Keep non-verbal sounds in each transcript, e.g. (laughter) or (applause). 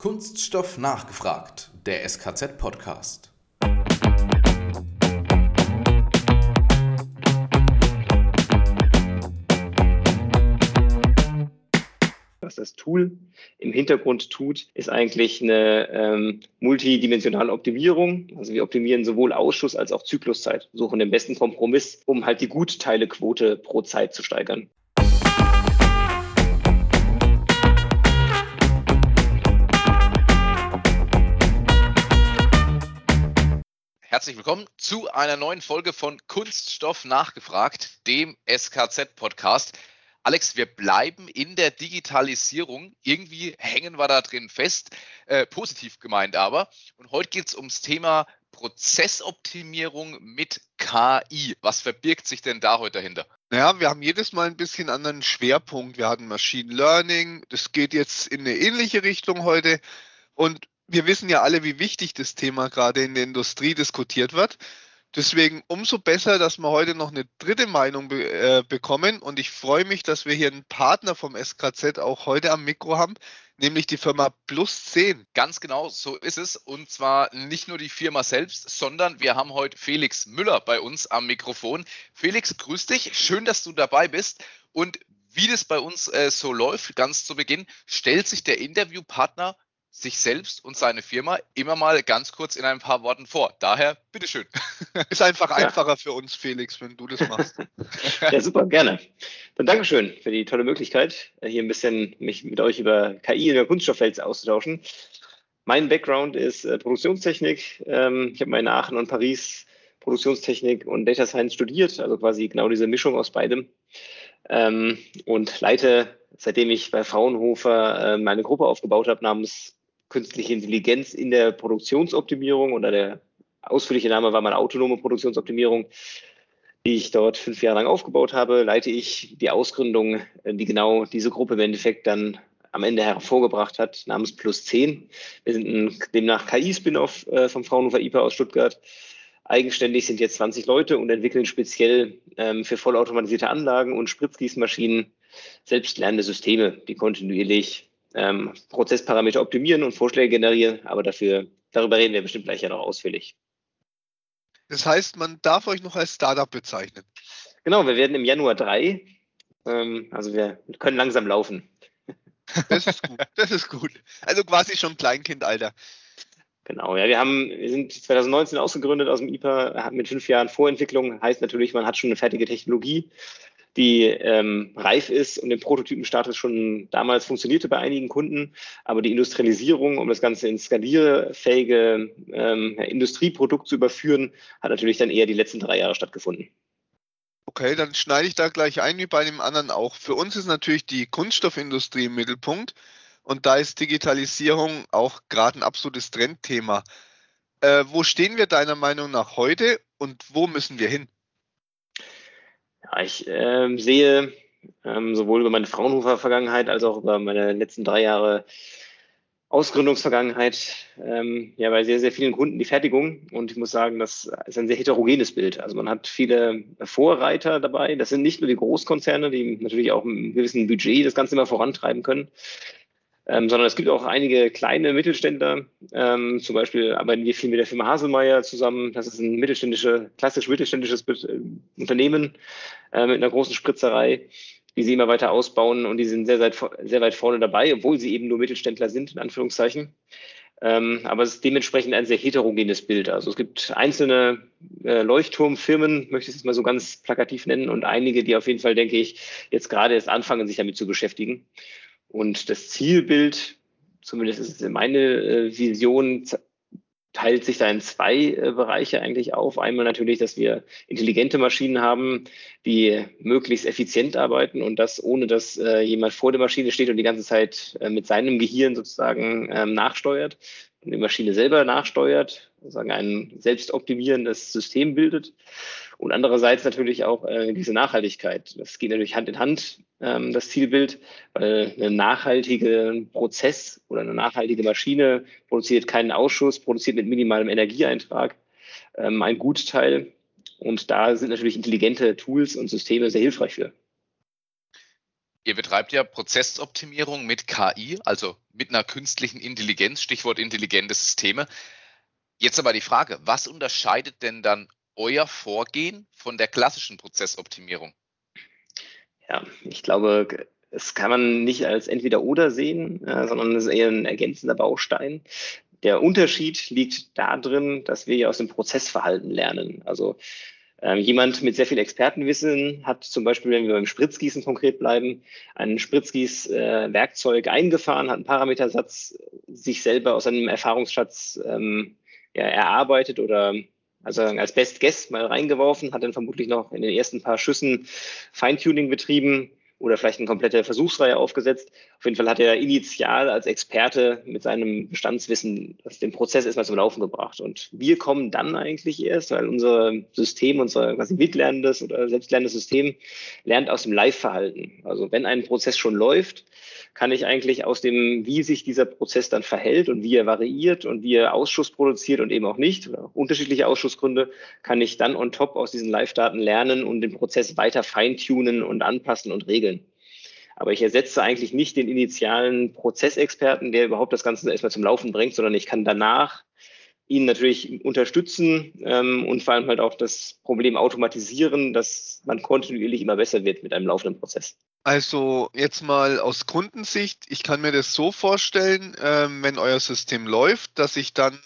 Kunststoff nachgefragt, der SKZ-Podcast. Was das Tool im Hintergrund tut, ist eigentlich eine ähm, multidimensionale Optimierung. Also wir optimieren sowohl Ausschuss als auch Zykluszeit, suchen den besten Kompromiss, um halt die Gutteilequote pro Zeit zu steigern. Herzlich willkommen zu einer neuen Folge von Kunststoff nachgefragt, dem SKZ-Podcast. Alex, wir bleiben in der Digitalisierung. Irgendwie hängen wir da drin fest, äh, positiv gemeint aber. Und heute geht es ums Thema Prozessoptimierung mit KI. Was verbirgt sich denn da heute dahinter? Naja, wir haben jedes Mal ein bisschen anderen Schwerpunkt. Wir hatten Machine Learning. Das geht jetzt in eine ähnliche Richtung heute. Und wir wissen ja alle, wie wichtig das Thema gerade in der Industrie diskutiert wird. Deswegen umso besser, dass wir heute noch eine dritte Meinung be äh, bekommen. Und ich freue mich, dass wir hier einen Partner vom SKZ auch heute am Mikro haben, nämlich die Firma Plus 10. Ganz genau, so ist es. Und zwar nicht nur die Firma selbst, sondern wir haben heute Felix Müller bei uns am Mikrofon. Felix, grüß dich. Schön, dass du dabei bist. Und wie das bei uns äh, so läuft, ganz zu Beginn, stellt sich der Interviewpartner sich selbst und seine Firma immer mal ganz kurz in ein paar Worten vor. Daher, bitteschön. (laughs) Ist einfach ja. einfacher für uns, Felix, wenn du das machst. (laughs) ja, super, gerne. Dann Dankeschön für die tolle Möglichkeit, hier ein bisschen mich mit euch über KI in der Kunststoffwelt auszutauschen. Mein Background ist äh, Produktionstechnik. Ähm, ich habe mal in Aachen und Paris Produktionstechnik und Data Science studiert, also quasi genau diese Mischung aus beidem. Ähm, und leite, seitdem ich bei Fraunhofer äh, meine Gruppe aufgebaut habe, namens künstliche Intelligenz in der Produktionsoptimierung oder der ausführliche Name war meine autonome Produktionsoptimierung, die ich dort fünf Jahre lang aufgebaut habe, leite ich die Ausgründung, äh, die genau diese Gruppe im Endeffekt dann am Ende hervorgebracht hat, namens Plus 10. Wir sind ein demnach KI-Spin-off äh, vom Fraunhofer IPA aus Stuttgart. Eigenständig sind jetzt 20 Leute und entwickeln speziell ähm, für vollautomatisierte Anlagen und Spritzgießmaschinen selbstlernende Systeme, die kontinuierlich ähm, Prozessparameter optimieren und Vorschläge generieren, aber dafür, darüber reden wir bestimmt gleich ja noch ausführlich. Das heißt, man darf euch noch als Startup bezeichnen. Genau, wir werden im Januar drei. Ähm, also wir können langsam laufen. Das ist gut, das ist gut. Also quasi schon Kleinkindalter. Genau, ja, wir haben, wir sind 2019 ausgegründet aus dem IPA, mit fünf Jahren Vorentwicklung, heißt natürlich, man hat schon eine fertige Technologie die ähm, reif ist und im Prototypenstatus schon damals funktionierte bei einigen Kunden. Aber die Industrialisierung, um das Ganze ins skalierfähige ähm, Industrieprodukt zu überführen, hat natürlich dann eher die letzten drei Jahre stattgefunden. Okay, dann schneide ich da gleich ein wie bei dem anderen auch. Für uns ist natürlich die Kunststoffindustrie im Mittelpunkt und da ist Digitalisierung auch gerade ein absolutes Trendthema. Äh, wo stehen wir deiner Meinung nach heute und wo müssen wir hin? Ja, ich ähm, sehe ähm, sowohl über meine Fraunhofer-Vergangenheit als auch über meine letzten drei Jahre Ausgründungsvergangenheit ähm, ja bei sehr, sehr vielen Kunden die Fertigung. Und ich muss sagen, das ist ein sehr heterogenes Bild. Also man hat viele Vorreiter dabei. Das sind nicht nur die Großkonzerne, die natürlich auch mit einem gewissen Budget das Ganze immer vorantreiben können, ähm, sondern es gibt auch einige kleine Mittelständler. Ähm, zum Beispiel arbeiten wir viel mit der Firma Haselmeier zusammen. Das ist ein mittelständische, klassisch mittelständisches äh, Unternehmen äh, mit einer großen Spritzerei, die sie immer weiter ausbauen und die sind sehr, sehr, weit vorne dabei, obwohl sie eben nur Mittelständler sind, in Anführungszeichen. Ähm, aber es ist dementsprechend ein sehr heterogenes Bild. Also es gibt einzelne äh, Leuchtturmfirmen, möchte ich es mal so ganz plakativ nennen, und einige, die auf jeden Fall, denke ich, jetzt gerade erst anfangen, sich damit zu beschäftigen. Und das Zielbild, zumindest ist es meine äh, Vision, teilt sich da in zwei äh, Bereiche eigentlich auf. Einmal natürlich, dass wir intelligente Maschinen haben, die möglichst effizient arbeiten und das ohne, dass äh, jemand vor der Maschine steht und die ganze Zeit mit seinem Gehirn sozusagen ähm, nachsteuert und die Maschine selber nachsteuert, sozusagen ein selbstoptimierendes System bildet. Und andererseits natürlich auch äh, diese Nachhaltigkeit. Das geht natürlich Hand in Hand, ähm, das Zielbild, weil ein nachhaltiger Prozess oder eine nachhaltige Maschine produziert keinen Ausschuss, produziert mit minimalem Energieeintrag ähm, ein Gutteil. Und da sind natürlich intelligente Tools und Systeme sehr hilfreich für. Ihr betreibt ja Prozessoptimierung mit KI, also mit einer künstlichen Intelligenz, Stichwort intelligente Systeme. Jetzt aber die Frage, was unterscheidet denn dann euer Vorgehen von der klassischen Prozessoptimierung? Ja, ich glaube, es kann man nicht als entweder oder sehen, äh, sondern es ist eher ein ergänzender Baustein. Der Unterschied liegt darin, dass wir ja aus dem Prozessverhalten lernen. Also ähm, jemand mit sehr viel Expertenwissen hat zum Beispiel, wenn wir beim Spritzgießen konkret bleiben, ein Spritzgießwerkzeug äh, eingefahren, hat einen Parametersatz sich selber aus seinem Erfahrungsschatz ähm, ja, erarbeitet oder also als Best Guess mal reingeworfen, hat dann vermutlich noch in den ersten paar Schüssen Feintuning betrieben, oder vielleicht eine komplette Versuchsreihe aufgesetzt. Auf jeden Fall hat er initial als Experte mit seinem Bestandswissen den Prozess erstmal zum Laufen gebracht. Und wir kommen dann eigentlich erst, weil unser System, unser quasi mitlernendes oder selbstlernendes System lernt aus dem Live-Verhalten. Also wenn ein Prozess schon läuft, kann ich eigentlich aus dem, wie sich dieser Prozess dann verhält und wie er variiert und wie er Ausschuss produziert und eben auch nicht, oder unterschiedliche Ausschussgründe, kann ich dann on top aus diesen Live-Daten lernen und den Prozess weiter feintunen und anpassen und regeln. Aber ich ersetze eigentlich nicht den initialen Prozessexperten, der überhaupt das Ganze erstmal zum Laufen bringt, sondern ich kann danach ihn natürlich unterstützen ähm, und vor allem halt auch das Problem automatisieren, dass man kontinuierlich immer besser wird mit einem laufenden Prozess. Also jetzt mal aus Kundensicht, ich kann mir das so vorstellen, ähm, wenn euer System läuft, dass ich dann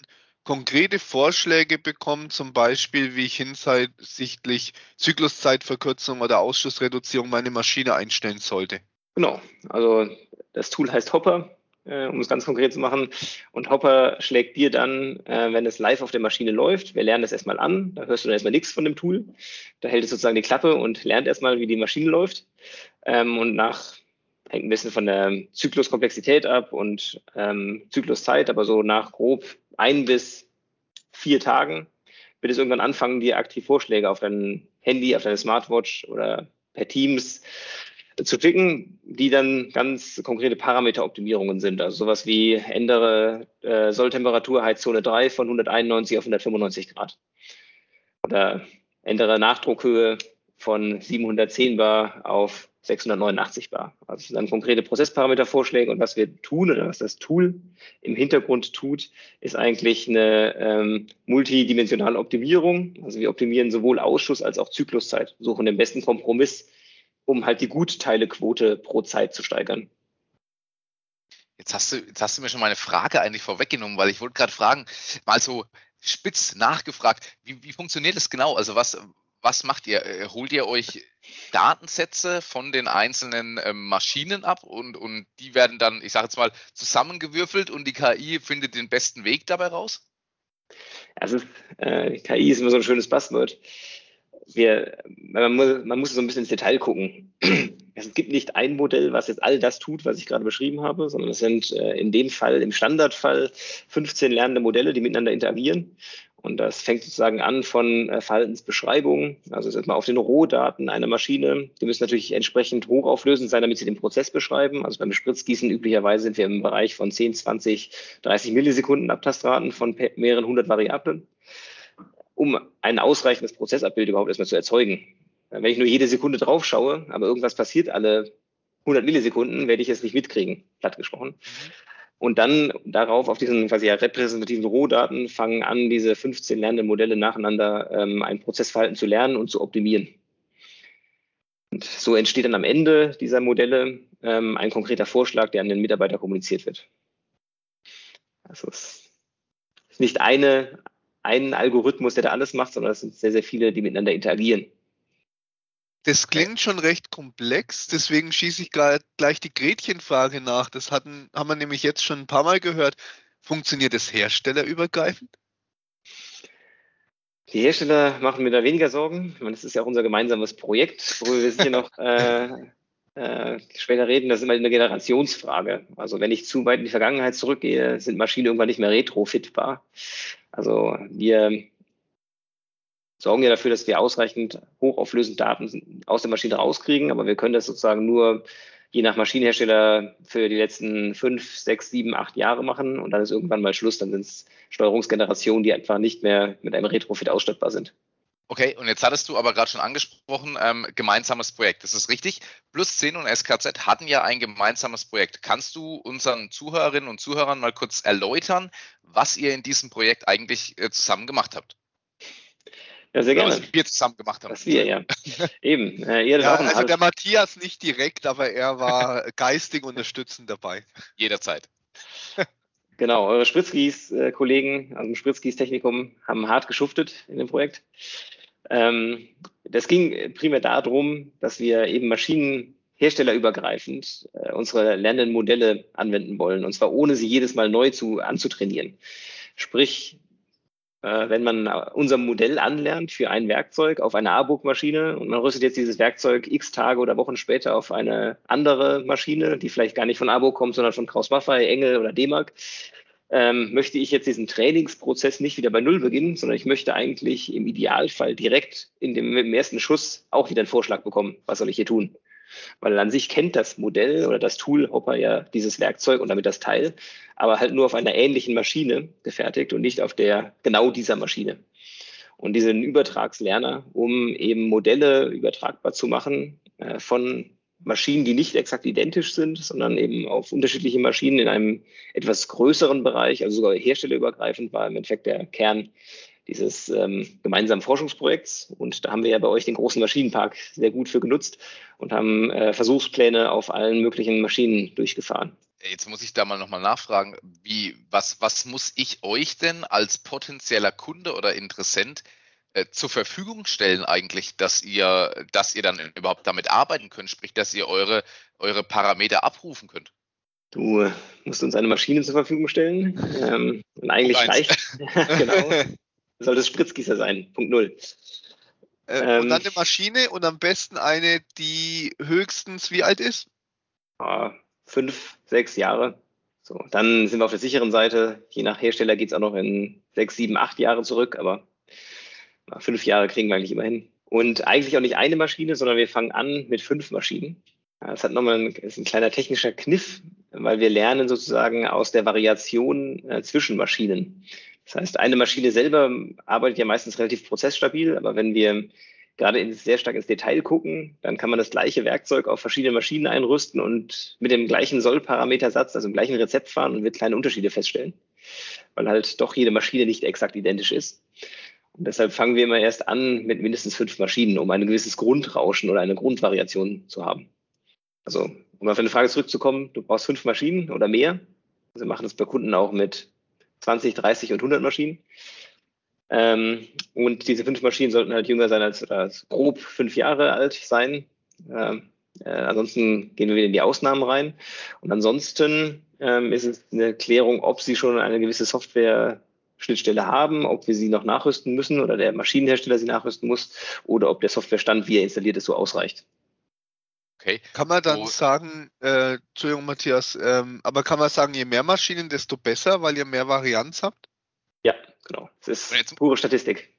konkrete Vorschläge bekomme, zum Beispiel, wie ich hinsichtlich Zykluszeitverkürzung oder Ausschussreduzierung meine Maschine einstellen sollte. Genau, also das Tool heißt Hopper, äh, um es ganz konkret zu machen. Und Hopper schlägt dir dann, äh, wenn es live auf der Maschine läuft, wir lernen das erstmal an, da hörst du dann erstmal nichts von dem Tool. Da hält es sozusagen die Klappe und lernt erstmal, wie die Maschine läuft. Ähm, und nach, hängt ein bisschen von der Zykluskomplexität ab und ähm, Zykluszeit, aber so nach grob ein bis vier Tagen wird es irgendwann anfangen, dir aktiv Vorschläge auf dein Handy, auf deine Smartwatch oder per Teams zu schicken, die dann ganz konkrete Parameteroptimierungen sind. Also sowas wie ändere äh, Solltemperatur Heizzone 3 von 191 auf 195 Grad. Oder ändere Nachdruckhöhe von 710 Bar auf 689 Bar. Also dann konkrete Prozessparametervorschläge und was wir tun oder was das Tool im Hintergrund tut, ist eigentlich eine ähm, multidimensionale Optimierung. Also wir optimieren sowohl Ausschuss als auch Zykluszeit, suchen den besten Kompromiss, um halt die Gutteilequote pro Zeit zu steigern. Jetzt hast du, jetzt hast du mir schon meine Frage eigentlich vorweggenommen, weil ich wollte gerade fragen, mal so spitz nachgefragt, wie, wie funktioniert das genau? Also was, was macht ihr? Äh, holt ihr euch Datensätze von den einzelnen ähm, Maschinen ab und, und die werden dann, ich sage jetzt mal, zusammengewürfelt und die KI findet den besten Weg dabei raus? Also äh, KI ist immer so ein schönes Buzzword. Wir, man, muss, man muss so ein bisschen ins Detail gucken. (clears throat) Es gibt nicht ein Modell, was jetzt all das tut, was ich gerade beschrieben habe, sondern es sind äh, in dem Fall, im Standardfall, 15 lernende Modelle, die miteinander interagieren. Und das fängt sozusagen an von äh, Verhaltensbeschreibungen, also jetzt mal auf den Rohdaten einer Maschine. Die müssen natürlich entsprechend hochauflösend sein, damit sie den Prozess beschreiben. Also beim Spritzgießen üblicherweise sind wir im Bereich von 10, 20, 30 Millisekunden Abtastraten von mehreren hundert Variablen, um ein ausreichendes Prozessabbild überhaupt erstmal zu erzeugen. Wenn ich nur jede Sekunde drauf schaue, aber irgendwas passiert alle 100 Millisekunden, werde ich es nicht mitkriegen, platt gesprochen. Mhm. Und dann darauf, auf diesen quasi ja, repräsentativen Rohdaten, fangen an, diese 15 lernenden Modelle nacheinander ähm, ein Prozessverhalten zu lernen und zu optimieren. Und so entsteht dann am Ende dieser Modelle ähm, ein konkreter Vorschlag, der an den Mitarbeiter kommuniziert wird. Also es ist nicht eine, ein Algorithmus, der da alles macht, sondern es sind sehr, sehr viele, die miteinander interagieren. Das klingt schon recht komplex, deswegen schieße ich gleich die Gretchenfrage nach. Das hatten, haben wir nämlich jetzt schon ein paar Mal gehört. Funktioniert das herstellerübergreifend? Die Hersteller machen mir da weniger Sorgen. Meine, das ist ja auch unser gemeinsames Projekt, worüber wir hier noch (laughs) äh, äh, später reden. Das ist immer eine Generationsfrage. Also wenn ich zu weit in die Vergangenheit zurückgehe, sind Maschinen irgendwann nicht mehr retrofitbar. Also wir sorgen ja dafür, dass wir ausreichend hochauflösend Daten aus der Maschine rauskriegen, aber wir können das sozusagen nur je nach Maschinenhersteller für die letzten fünf, sechs, sieben, acht Jahre machen und dann ist irgendwann mal Schluss, dann sind es Steuerungsgenerationen, die einfach nicht mehr mit einem Retrofit ausstattbar sind. Okay, und jetzt hattest du aber gerade schon angesprochen, ähm, gemeinsames Projekt. Das ist richtig. Plus 10 und SKZ hatten ja ein gemeinsames Projekt. Kannst du unseren Zuhörerinnen und Zuhörern mal kurz erläutern, was ihr in diesem Projekt eigentlich äh, zusammen gemacht habt? Ja, sehr gerne. was wir zusammen gemacht haben. Was wir, ja. (laughs) Eben. Äh, ihr Ja, auch also der Matthias nicht direkt, aber er war (laughs) geistig unterstützend dabei. Jederzeit. (laughs) Genau, eure Spritzkis-Kollegen aus dem Spritzkis-Technikum haben hart geschuftet in dem Projekt. Ähm, das ging primär darum, dass wir eben Maschinen herstellerübergreifend äh, unsere lernenden Modelle anwenden wollen, und zwar ohne sie jedes Mal neu zu, anzutrainieren. Sprich, äh, wenn man unser Modell anlernt für ein Werkzeug auf einer A-Book-Maschine und man rüstet jetzt dieses Werkzeug x Tage oder Wochen später auf eine andere Maschine, die vielleicht gar nicht von A-Book kommt, sondern von Kraus-Maffei, Engel oder D-Mark, ähm, möchte ich jetzt diesen Trainingsprozess nicht wieder bei Null beginnen, sondern ich möchte eigentlich im Idealfall direkt in dem, im ersten Schuss auch wieder einen Vorschlag bekommen. Was soll ich hier tun? Weil an sich kennt das Modell oder das Tool Hopper ja dieses Werkzeug und damit das Teil, aber halt nur auf einer ähnlichen Maschine gefertigt und nicht auf der genau dieser Maschine. Und diesen Übertragslerner, um eben Modelle übertragbar zu machen äh, von Maschinen, die nicht exakt identisch sind, sondern eben auf unterschiedliche Maschinen in einem etwas größeren Bereich, also sogar herstellerübergreifend, war im Endeffekt der Kern dieses ähm, gemeinsamen Forschungsprojekts. Und da haben wir ja bei euch den großen Maschinenpark sehr gut für genutzt und haben äh, Versuchspläne auf allen möglichen Maschinen durchgefahren. Jetzt muss ich da mal nochmal nachfragen, wie, was, was muss ich euch denn als potenzieller Kunde oder Interessent äh, zur Verfügung stellen eigentlich, dass ihr, dass ihr dann überhaupt damit arbeiten könnt, sprich, dass ihr eure, eure Parameter abrufen könnt? Du musst uns eine Maschine zur Verfügung stellen. Ähm, und eigentlich reicht, (laughs) genau, soll das Spritzgießer sein, Punkt Null. Äh, Ähm. und dann eine Maschine und am besten eine, die höchstens wie alt ist? Ja, fünf, sechs Jahre. So, dann sind wir auf der sicheren Seite. Je nach Hersteller geht es auch noch in sechs, sieben, acht Jahre zurück, aber fünf Jahre kriegen wir eigentlich immer hin. Und eigentlich auch nicht eine Maschine, sondern wir fangen an mit fünf Maschinen. Das hat nochmal ein, ist ein kleiner technischer Kniff, weil wir lernen sozusagen aus der Variation äh, zwischen Maschinen. Das heißt, eine Maschine selber arbeitet ja meistens relativ prozessstabil, aber wenn wir gerade ins, sehr stark ins Detail gucken, dann kann man das gleiche Werkzeug auf verschiedene Maschinen einrüsten und mit dem gleichen Sollparametersatz, also im gleichen Rezept fahren und wird kleine Unterschiede feststellen, weil halt doch jede Maschine nicht exakt identisch ist. Und deshalb fangen wir immer erst an mit mindestens fünf Maschinen, um ein gewisses Grundrauschen oder eine Grundvariation zu haben. Also, um auf eine Frage zurückzukommen, du brauchst fünf Maschinen oder mehr. Also wir machen das bei Kunden auch mit 20, 30 und 100 Maschinen. Ähm, und diese fünf Maschinen sollten halt jünger sein als, als grob fünf Jahre alt sein. Ähm, äh, ansonsten gehen wir wieder in die Ausnahmen rein. Und ansonsten ähm, ist es eine Klärung, ob sie schon eine gewisse Software-Schnittstelle haben, ob wir sie noch nachrüsten müssen oder der Maschinenhersteller sie nachrüsten muss oder ob der Softwarestand, wie er installiert ist, so ausreicht. Okay. Kann man dann Wo- sagen, äh, Entschuldigung Matthias, ähm, aber kann man sagen, je mehr Maschinen, desto besser, weil ihr mehr Varianz habt? Genau. Es ist jetzt- pure Statistik.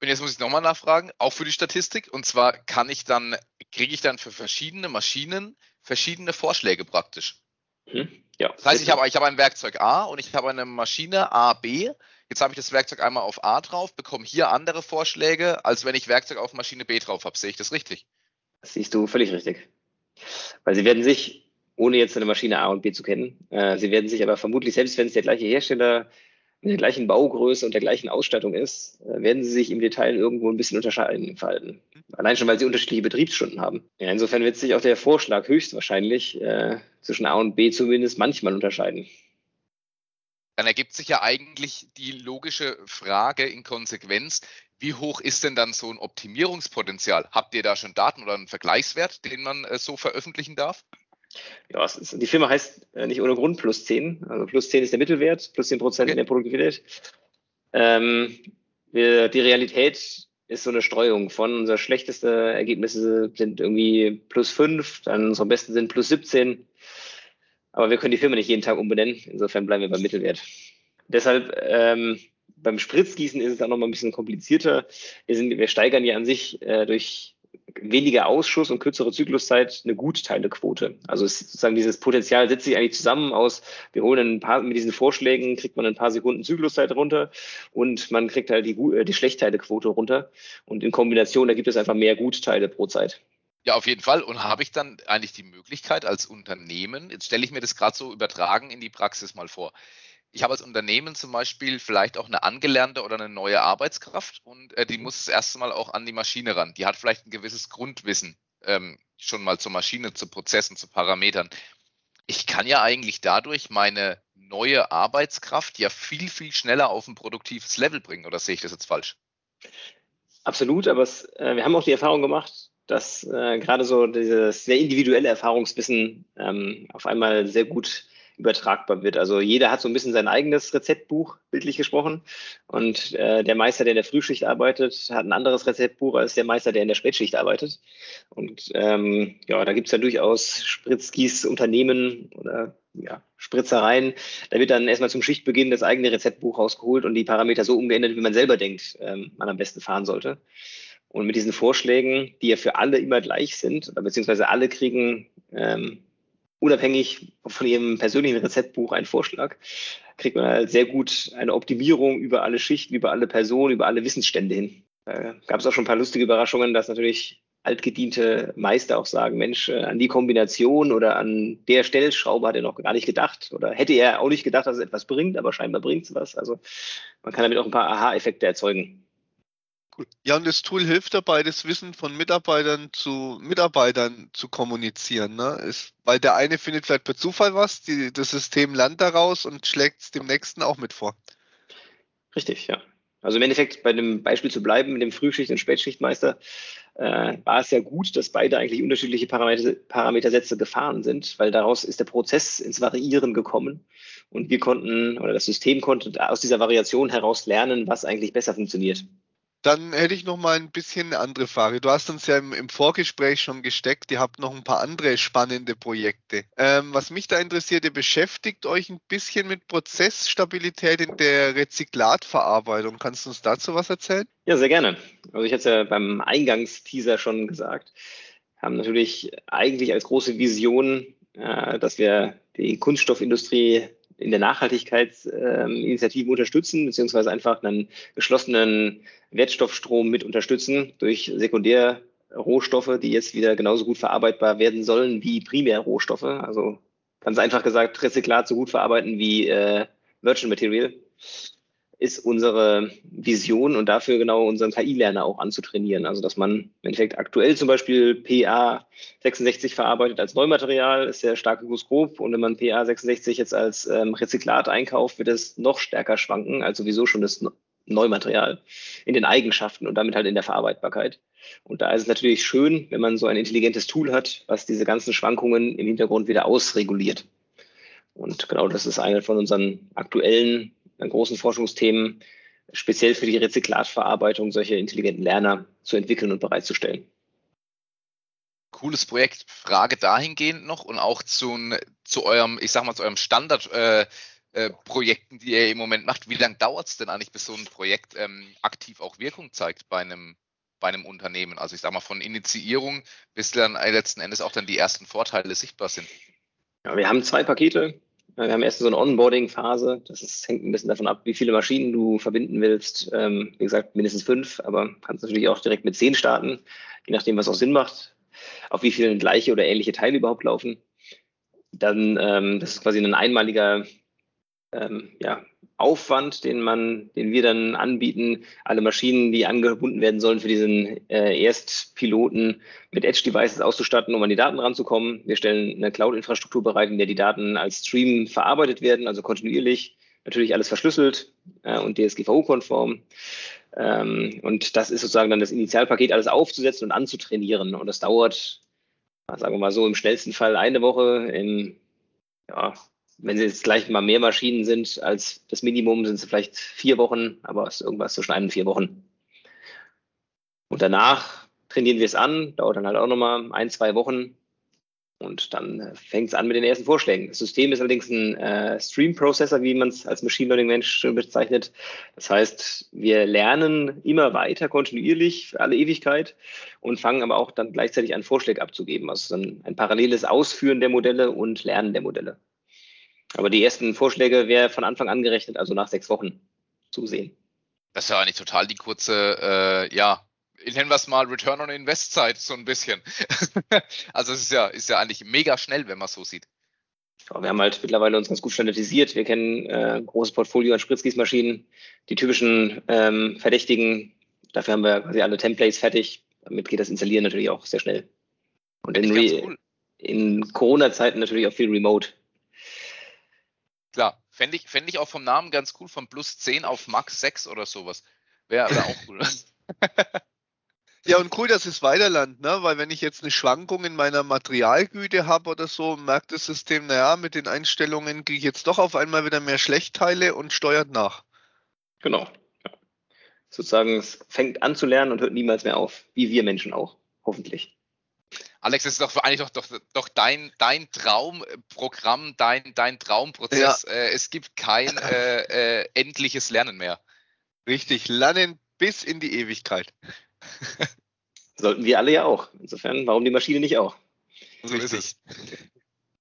Und jetzt muss ich nochmal nachfragen, auch für die Statistik. Und zwar kann ich dann, kriege ich dann für verschiedene Maschinen verschiedene Vorschläge praktisch. Hm? Ja. Das heißt, ich habe, ich habe ein Werkzeug A und ich habe eine Maschine A, B. Jetzt habe ich das Werkzeug einmal auf A drauf, bekomme hier andere Vorschläge, als wenn ich Werkzeug auf Maschine B drauf habe. Sehe ich das richtig? Das siehst du völlig richtig. Weil sie werden sich, ohne jetzt eine Maschine A und B zu kennen, äh, sie werden sich aber vermutlich, selbst wenn es der gleiche Hersteller mit der gleichen Baugröße und der gleichen Ausstattung ist, äh, werden sie sich im Detail irgendwo ein bisschen unterscheiden Verhalten. Allein schon, weil sie unterschiedliche Betriebsstunden haben. Ja, insofern wird sich auch der Vorschlag höchstwahrscheinlich äh, zwischen A und B zumindest manchmal unterscheiden. Dann ergibt sich ja eigentlich die logische Frage in Konsequenz, wie hoch ist denn dann so ein Optimierungspotenzial? Habt ihr da schon Daten oder einen Vergleichswert, den man äh, so veröffentlichen darf? Ja, ist, die Firma heißt äh, nicht ohne Grund plus 10. Also plus 10 ist der Mittelwert, plus 10 Prozent Okay. in der Produktivität. Ähm, wir, die Realität ist so eine Streuung von unser schlechteste Ergebnisse sind irgendwie plus 5, dann unsere besten sind plus 17. Aber wir können die Firma nicht jeden Tag umbenennen. Insofern bleiben wir beim Mittelwert. Deshalb ähm, beim Spritzgießen ist es auch noch mal ein bisschen komplizierter. Wir, sind, wir steigern ja an sich äh, durch weniger Ausschuss und kürzere Zykluszeit eine Gutteilequote. Also es ist sozusagen dieses Potenzial setzt sich eigentlich zusammen aus, wir holen ein paar, mit diesen Vorschlägen kriegt man ein paar Sekunden Zykluszeit runter und man kriegt halt die, äh, die Schlechteile-Quote runter. Und in Kombination, da gibt es einfach mehr Gutteile pro Zeit. Ja, auf jeden Fall. Und habe ich dann eigentlich die Möglichkeit als Unternehmen, jetzt stelle ich mir das gerade so übertragen in die Praxis mal vor ich habe als Unternehmen zum Beispiel vielleicht auch eine angelernte oder eine neue Arbeitskraft und äh, die muss das erste Mal auch an die Maschine ran. Die hat vielleicht ein gewisses Grundwissen ähm, schon mal zur Maschine, zu Prozessen, zu Parametern. Ich kann ja eigentlich dadurch meine neue Arbeitskraft ja viel, viel schneller auf ein produktives Level bringen. Oder sehe ich das jetzt falsch? Absolut, aber es, äh, wir haben auch die Erfahrung gemacht, dass äh, gerade so dieses sehr individuelle Erfahrungswissen ähm, auf einmal sehr gut übertragbar wird. Also jeder hat so ein bisschen sein eigenes Rezeptbuch, bildlich gesprochen. Und äh, der Meister, der in der Frühschicht arbeitet, hat ein anderes Rezeptbuch als der Meister, der in der Spätschicht arbeitet. Und ähm, ja, da gibt es ja durchaus Spritzgieß-Unternehmen oder ja, Spritzereien. Da wird dann erstmal zum Schichtbeginn das eigene Rezeptbuch rausgeholt und die Parameter so umgeändert, wie man selber denkt, ähm, man am besten fahren sollte. Und mit diesen Vorschlägen, die ja für alle immer gleich sind, beziehungsweise alle kriegen ähm, unabhängig von ihrem persönlichen Rezeptbuch einen Vorschlag, kriegt man halt sehr gut eine Optimierung über alle Schichten, über alle Personen, über alle Wissensstände hin. Da gab es auch schon ein paar lustige Überraschungen, dass natürlich altgediente Meister auch sagen, Mensch, äh, an die Kombination oder an der Stellschraube hat er noch gar nicht gedacht oder hätte er auch nicht gedacht, dass es etwas bringt, aber scheinbar bringt es was. Also man kann damit auch ein paar Aha-Effekte erzeugen. Ja, und das Tool hilft dabei, das Wissen von Mitarbeitern zu Mitarbeitern zu kommunizieren. Ne? Ist, weil der eine findet vielleicht per Zufall was, die, das System lernt daraus und schlägt es dem nächsten auch mit vor. Richtig, ja. Also im Endeffekt bei dem Beispiel zu bleiben, mit dem Frühschicht- und Spätschichtmeister, äh, war es ja gut, dass beide eigentlich unterschiedliche Parameter, Parametersätze gefahren sind, weil daraus ist der Prozess ins Variieren gekommen und wir konnten oder das System konnte aus dieser Variation heraus lernen, was eigentlich besser funktioniert. Dann hätte ich noch mal ein bisschen eine andere Frage. Du hast uns ja im, im Vorgespräch schon gesteckt, ihr habt noch ein paar andere spannende Projekte. Ähm, was mich da interessiert, ihr beschäftigt euch ein bisschen mit Prozessstabilität in der Rezyklatverarbeitung. Kannst du uns dazu was erzählen? Ja, sehr gerne. Also ich hatte es ja beim Eingangsteaser schon gesagt, haben natürlich eigentlich als große Vision, äh, dass wir die Kunststoffindustrie in der Nachhaltigkeitsinitiativen ähm, unterstützen, beziehungsweise einfach einen geschlossenen Wertstoffstrom mit unterstützen durch Sekundärrohstoffe, die jetzt wieder genauso gut verarbeitbar werden sollen wie Primärrohstoffe. Also ganz einfach gesagt, Rezyklat so gut verarbeiten wie äh, Virgin Material ist unsere Vision und dafür genau unseren KI-Lerner auch anzutrainieren. Also dass man im Endeffekt aktuell zum Beispiel PA 66 verarbeitet als Neumaterial, ist sehr stark hygroskop und wenn man PA 66 jetzt als ähm, Rezyklat einkauft, wird es noch stärker schwanken als sowieso schon das Neumaterial in den Eigenschaften und damit halt in der Verarbeitbarkeit. Und da ist es natürlich schön, wenn man so ein intelligentes Tool hat, was diese ganzen Schwankungen im Hintergrund wieder ausreguliert. Und genau das ist eine von unseren aktuellen großen Forschungsthemen, speziell für die Rezyklatverarbeitung solche intelligenten Lerner zu entwickeln und bereitzustellen. Cooles Projekt. Frage dahingehend noch und auch zu, zu eurem, ich sag mal, zu eurem Standard. Äh, äh, Projekten, die ihr im Moment macht. Wie lange dauert es denn eigentlich, bis so ein Projekt ähm, aktiv auch Wirkung zeigt bei einem, bei einem Unternehmen? Also ich sage mal von Initiierung bis dann letzten Endes auch dann die ersten Vorteile sichtbar sind. Ja, wir haben zwei Pakete. Wir haben erst so eine Onboarding-Phase. Das ist, hängt ein bisschen davon ab, wie viele Maschinen du verbinden willst. Ähm, wie gesagt, mindestens fünf, aber kannst natürlich auch direkt mit zehn starten, je nachdem, was auch Sinn macht, auf wie vielen gleiche oder ähnliche Teile überhaupt laufen. Dann, ähm, das ist quasi ein einmaliger ähm, ja, Aufwand, den man, den wir dann anbieten, alle Maschinen, die angebunden werden sollen, für diesen äh, Erstpiloten mit Edge-Devices auszustatten, um an die Daten ranzukommen. Wir stellen eine Cloud-Infrastruktur bereit, in der die Daten als Stream verarbeitet werden, also kontinuierlich, natürlich alles verschlüsselt äh, und DSGVO-konform. Ähm, und das ist sozusagen dann das Initialpaket, alles aufzusetzen und anzutrainieren. Und das dauert, sagen wir mal so, im schnellsten Fall eine Woche, im ja, wenn sie jetzt gleich mal mehr Maschinen sind als das Minimum, sind sie vielleicht vier Wochen, aber es ist irgendwas zwischen ein und vier Wochen. Und danach trainieren wir es an, dauert dann halt auch nochmal ein, zwei Wochen. Und dann fängt es an mit den ersten Vorschlägen. Das System ist allerdings ein äh, Stream-Processor, wie man es als Machine Learning-Mensch bezeichnet. Das heißt, wir lernen immer weiter kontinuierlich für alle Ewigkeit und fangen aber auch dann gleichzeitig an, Vorschläge abzugeben. Also dann ein paralleles Ausführen der Modelle und Lernen der Modelle. Aber die ersten Vorschläge wäre von Anfang an gerechnet, also nach sechs Wochen zu sehen. Das ist ja eigentlich total die kurze, äh, ja, nennen wir es mal Return on Invest Zeit, so ein bisschen. (laughs) also es ist ja, ist ja eigentlich mega schnell, wenn man es so sieht. Ja, wir haben halt mittlerweile uns ganz gut standardisiert. Wir kennen äh, ein großes Portfolio an Spritzgießmaschinen, die typischen ähm, Verdächtigen. Dafür haben wir quasi alle Templates fertig. Damit geht das Installieren natürlich auch sehr schnell. Und in, cool. in Corona-Zeiten natürlich auch viel Remote. Klar, fände ich, fänd ich auch vom Namen ganz cool, von plus 10 auf Max 6 oder sowas. Wäre wär auch cool. (laughs) Ja, und cool, dass es weiterland, ne? Weil wenn ich jetzt eine Schwankung in meiner Materialgüte habe oder so, merkt das System, naja, mit den Einstellungen kriege ich jetzt doch auf einmal wieder mehr Schlechtteile und steuert nach. Genau. Ja. Sozusagen, es fängt an zu lernen und hört niemals mehr auf. Wie wir Menschen auch, hoffentlich. Alex, das ist doch eigentlich doch, doch, doch dein, dein Traumprogramm, dein, dein Traumprozess. Ja. Äh, es gibt kein (laughs) äh, äh, endliches Lernen mehr. Richtig, lernen bis in die Ewigkeit. (laughs) Sollten wir alle ja auch. Insofern, warum die Maschine nicht auch? So ist es.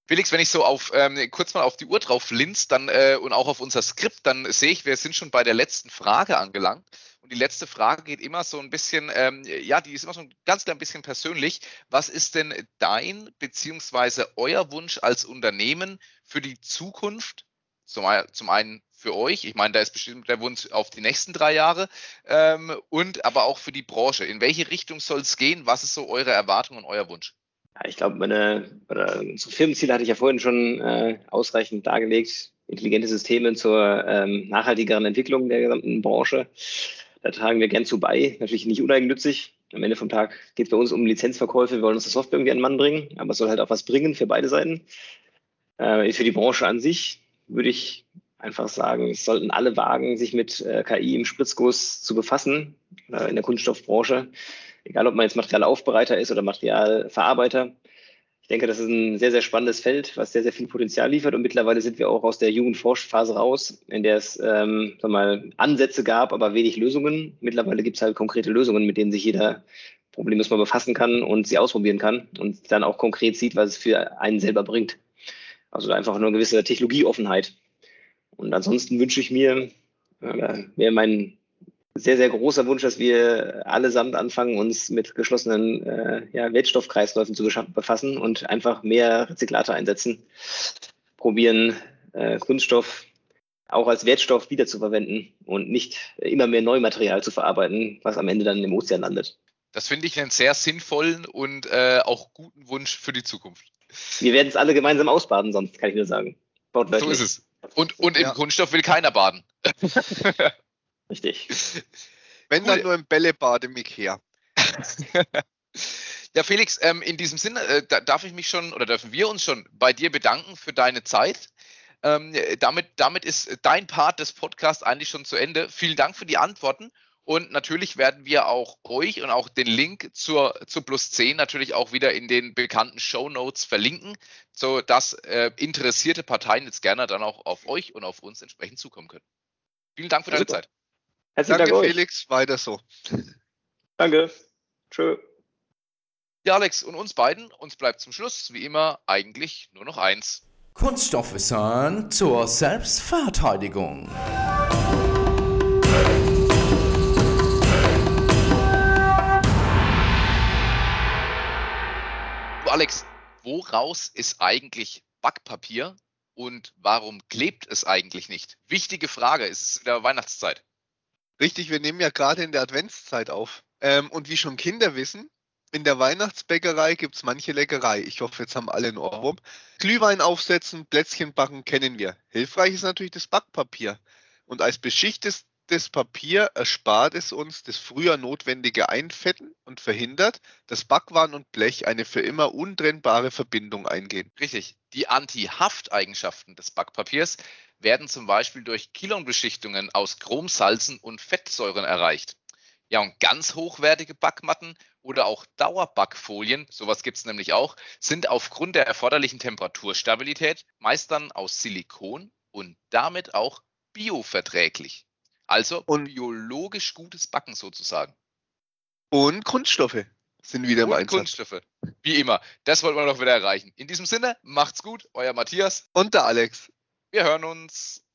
Felix, wenn ich so auf ähm, kurz mal auf die Uhr drauf linst, dann äh, und auch auf unser Skript, dann sehe ich, wir sind schon bei der letzten Frage angelangt. Und die letzte Frage geht immer so ein bisschen, ähm, ja, die ist immer so ein ganz klein bisschen persönlich. Was ist denn dein beziehungsweise euer Wunsch als Unternehmen für die Zukunft? Zum, zum einen für euch. Ich meine, da ist bestimmt der Wunsch auf die nächsten drei Jahre ähm, und aber auch für die Branche. In welche Richtung soll es gehen? Was ist so eure Erwartung und euer Wunsch? Ja, ich glaube, meine oder unsere Firmenziele hatte ich ja vorhin schon äh, ausreichend dargelegt. Intelligente Systeme zur ähm, nachhaltigeren Entwicklung der gesamten Branche. Da tragen wir gern zu bei. Natürlich nicht uneigennützig. Am Ende vom Tag geht es bei uns um Lizenzverkäufe. Wir wollen unsere Software irgendwie an den Mann bringen, aber es soll halt auch was bringen für beide Seiten. Äh, für die Branche an sich würde ich einfach sagen, es sollten alle wagen, sich mit äh, KI im Spritzguss zu befassen, äh, in der Kunststoffbranche. Egal, ob man jetzt Materialaufbereiter ist oder Materialverarbeiter. Ich denke, das ist ein sehr, sehr spannendes Feld, was sehr, sehr viel Potenzial liefert. Und mittlerweile sind wir auch aus der Jugendforschphase raus, in der es ähm, mal, Ansätze gab, aber wenig Lösungen. Mittlerweile gibt es halt konkrete Lösungen, mit denen sich jeder problemlos mal befassen kann und sie ausprobieren kann und dann auch konkret sieht, was es für einen selber bringt. Also einfach nur eine gewisse Technologieoffenheit. Und ansonsten wünsche ich mir, äh, wäre mein sehr, sehr großer Wunsch, dass wir allesamt anfangen, uns mit geschlossenen äh, ja, Wertstoffkreisläufen zu befassen und einfach mehr Rezyklate einsetzen, probieren, äh, Kunststoff auch als Wertstoff wiederzuverwenden und nicht immer mehr Neumaterial zu verarbeiten, was am Ende dann im Ozean landet. Das finde ich einen sehr sinnvollen und äh, auch guten Wunsch für die Zukunft. Wir werden es alle gemeinsam ausbaden, sonst kann ich nur sagen. Baut so ist es. Und, und ja. im Kunststoff will keiner baden. (laughs) Richtig. (laughs) Wenn cool. dann nur im Bällebad im Ikea. (laughs) ja, Felix, ähm, in diesem Sinne äh, darf ich mich schon oder dürfen wir uns schon bei dir bedanken für deine Zeit. Ähm, damit, damit ist dein Part des Podcasts eigentlich schon zu Ende. Vielen Dank für die Antworten und natürlich werden wir auch euch und auch den Link zur, zur Plus 10 natürlich auch wieder in den bekannten Show Notes verlinken, sodass äh, interessierte Parteien jetzt gerne dann auch auf euch und auf uns entsprechend zukommen können. Vielen Dank für deine Super. Zeit. Herzlichen Danke, Dank Felix. Weiter so. Danke. Tschö. Ja, Alex, und uns beiden, uns bleibt zum Schluss, wie immer, eigentlich nur noch eins. Kunststoffwissern zur Selbstverteidigung. Alex, woraus ist eigentlich Backpapier und warum klebt es eigentlich nicht? Wichtige Frage, es ist wieder Weihnachtszeit. Richtig, wir nehmen ja gerade in der Adventszeit auf. Ähm, und wie schon Kinder wissen, in der Weihnachtsbäckerei gibt es manche Leckerei. Ich hoffe, jetzt haben alle einen Ohrwurm. Glühwein aufsetzen, Plätzchen backen kennen wir. Hilfreich ist natürlich das Backpapier. Und als beschichtetes das Papier erspart es uns das früher notwendige Einfetten und verhindert, dass Backwaren und Blech eine für immer untrennbare Verbindung eingehen. Richtig. Die Anti-Hafteigenschaften des Backpapiers werden zum Beispiel durch Kilonbeschichtungen aus Chromsalzen und Fettsäuren erreicht. Ja, und ganz hochwertige Backmatten oder auch Dauerbackfolien, sowas gibt es nämlich auch, sind aufgrund der erforderlichen Temperaturstabilität meist dann aus Silikon und damit auch bioverträglich. Also Und- biologisch gutes Backen sozusagen. Und Kunststoffe sind wieder im Und Einsatz. Kunststoffe. Wie immer. Das wollten wir noch wieder erreichen. In diesem Sinne, macht's gut, euer Matthias. Und der Alex. Wir hören uns.